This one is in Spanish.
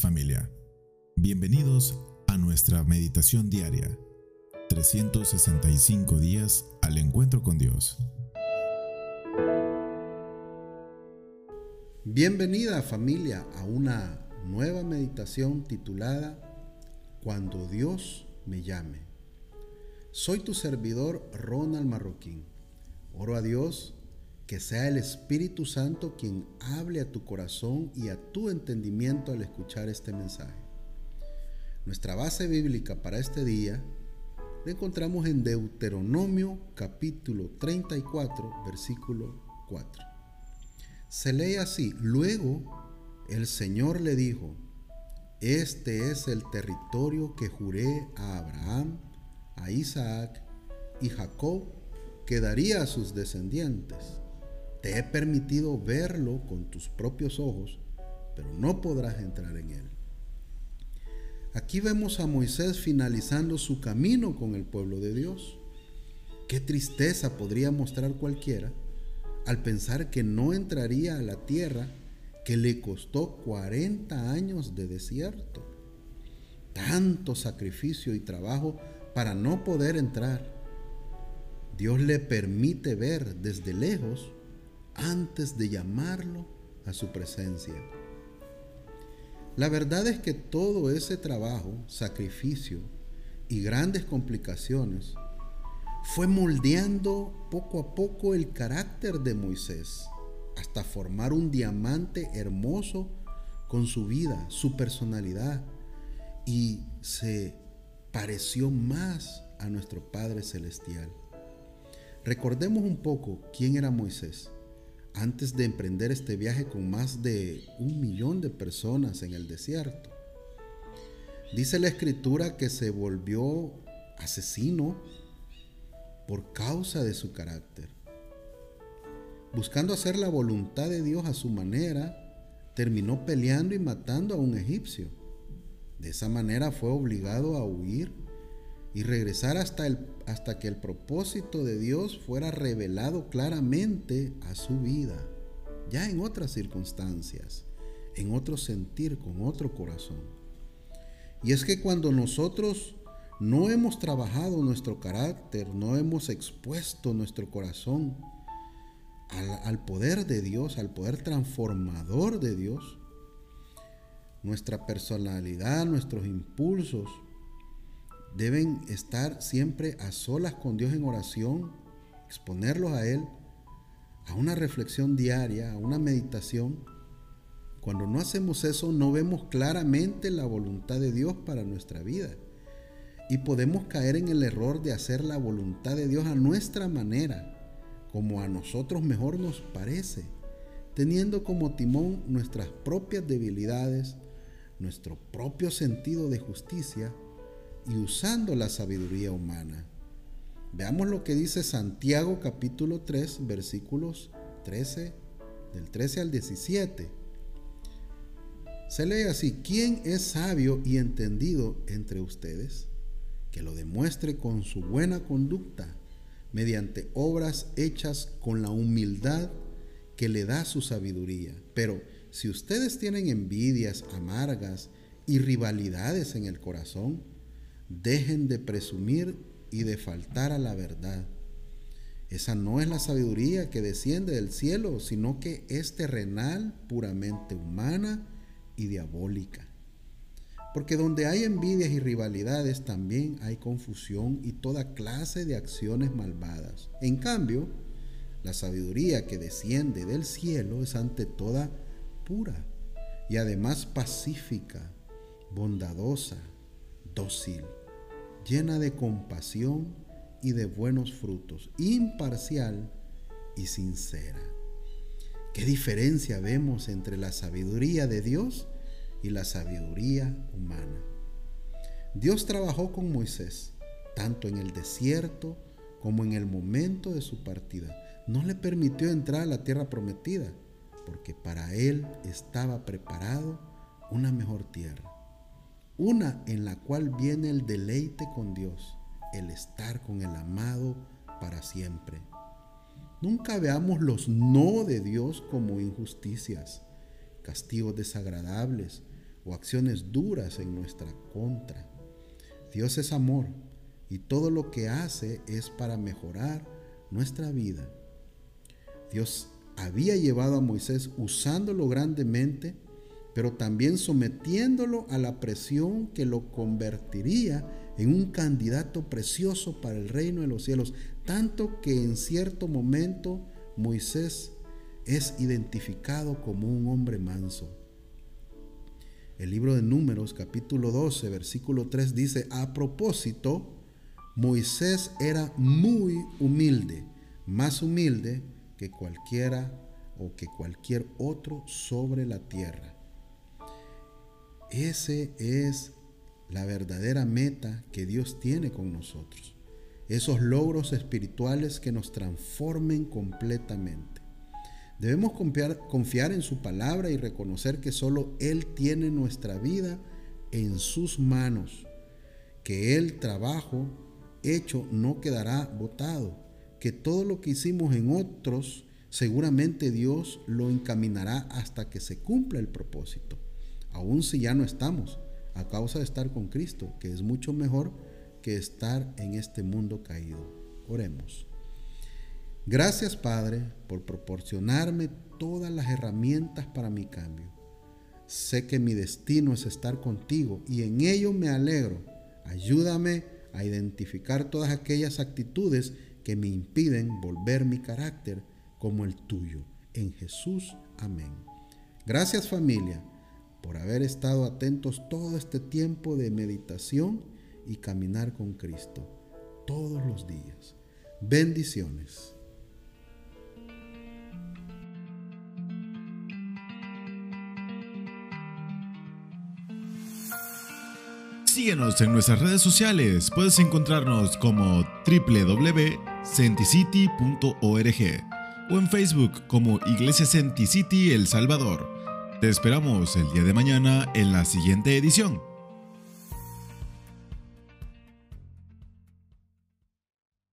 Familia. Bienvenidos a nuestra meditación diaria. 365 días al encuentro con Dios. Bienvenida familia a una nueva meditación titulada Cuando Dios me llame. Soy tu servidor Ronald Marroquín. Oro a Dios que sea el Espíritu Santo quien hable a tu corazón y a tu entendimiento al escuchar este mensaje. Nuestra base bíblica para este día la encontramos en Deuteronomio capítulo 34, versículo 4. Se lee así, luego el Señor le dijo, este es el territorio que juré a Abraham, a Isaac y Jacob que daría a sus descendientes te he permitido verlo con tus propios ojos, pero no podrás entrar en él. Aquí vemos a Moisés finalizando su camino con el pueblo de Dios. Qué tristeza podría mostrar cualquiera al pensar que no entraría a la tierra que le costó 40 años de desierto. Tanto sacrificio y trabajo para no poder entrar. Dios le permite ver desde lejos antes de llamarlo a su presencia. La verdad es que todo ese trabajo, sacrificio y grandes complicaciones fue moldeando poco a poco el carácter de Moisés hasta formar un diamante hermoso con su vida, su personalidad y se pareció más a nuestro Padre Celestial. Recordemos un poco quién era Moisés antes de emprender este viaje con más de un millón de personas en el desierto. Dice la escritura que se volvió asesino por causa de su carácter. Buscando hacer la voluntad de Dios a su manera, terminó peleando y matando a un egipcio. De esa manera fue obligado a huir y regresar hasta, el, hasta que el propósito de Dios fuera revelado claramente a su vida, ya en otras circunstancias, en otro sentir, con otro corazón. Y es que cuando nosotros no hemos trabajado nuestro carácter, no hemos expuesto nuestro corazón al, al, poder de Dios, al poder transformador de Dios, nuestra personalidad, nuestros impulsos, deben estar siempre a solas con Dios en oración, exponerlos a Él, a una reflexión diaria, a una meditación. Cuando no hacemos eso, no vemos claramente la voluntad de Dios para nuestra vida. Y podemos caer en el error de hacer la voluntad de Dios a nuestra manera, como a nosotros mejor nos parece, teniendo como timón nuestras propias debilidades, nuestro propio sentido de justicia y usando la sabiduría humana. Veamos lo que dice Santiago capítulo 3 versículos 13 del 13 al 17. Se lee así, ¿quién es sabio y entendido entre ustedes? Que lo demuestre con su buena conducta, mediante obras hechas con la humildad que le da su sabiduría. Pero si ustedes tienen envidias amargas y rivalidades en el corazón, Dejen de presumir y de faltar a la verdad. Esa no es la sabiduría que desciende del cielo, sino que es terrenal, puramente humana y diabólica. Porque donde hay envidias y rivalidades también hay confusión y toda clase de acciones malvadas. En cambio, la sabiduría que desciende del cielo es ante toda pura y además pacífica, bondadosa, dócil, llena de compasión y de buenos frutos, imparcial y sincera. ¿Qué diferencia vemos entre la sabiduría de Dios y la sabiduría humana? Dios trabajó con Moisés, tanto en el desierto como en el momento de su partida. No le permitió entrar a la tierra prometida, porque para él estaba preparado una mejor tierra. Una en la cual viene el deleite con Dios, el estar con el amado para siempre. Nunca veamos los no de Dios como injusticias, castigos desagradables o acciones duras en nuestra contra. Dios es amor y todo lo que hace es para mejorar nuestra vida. Dios había llevado a Moisés usándolo grandemente, pero también sometiéndolo a la presión que lo convertiría en un candidato precioso para el reino de los cielos, tanto que en cierto momento Moisés es identificado como un hombre manso. El libro de Números capítulo 12 versículo 3 dice, a propósito, Moisés era muy humilde, más humilde que cualquiera o que cualquier otro sobre la tierra. Ese es la verdadera meta que Dios tiene con nosotros. Esos logros espirituales que nos transformen completamente. Debemos confiar, confiar, en su palabra y reconocer que solo Él tiene nuestra vida en sus manos, que el trabajo hecho no quedará botado, que todo lo que hicimos en otros, seguramente Dios lo encaminará hasta que se cumpla el propósito, aun si ya no estamos a causa de estar con Cristo, que es mucho mejor que estar en este mundo caído. Oremos. Gracias Padre por proporcionarme todas las herramientas para mi cambio. Sé que mi destino es estar contigo y en ello me alegro. Ayúdame a identificar todas aquellas actitudes que me impiden volver mi carácter como el tuyo. En Jesús, amén. Gracias familia por haber estado atentos todo este tiempo de meditación y caminar con Cristo todos los días. Bendiciones. Síguenos en nuestras redes sociales. Puedes encontrarnos como www.centicity.org o en Facebook como Iglesia Centicity El Salvador. Te esperamos el día de mañana en la siguiente edición.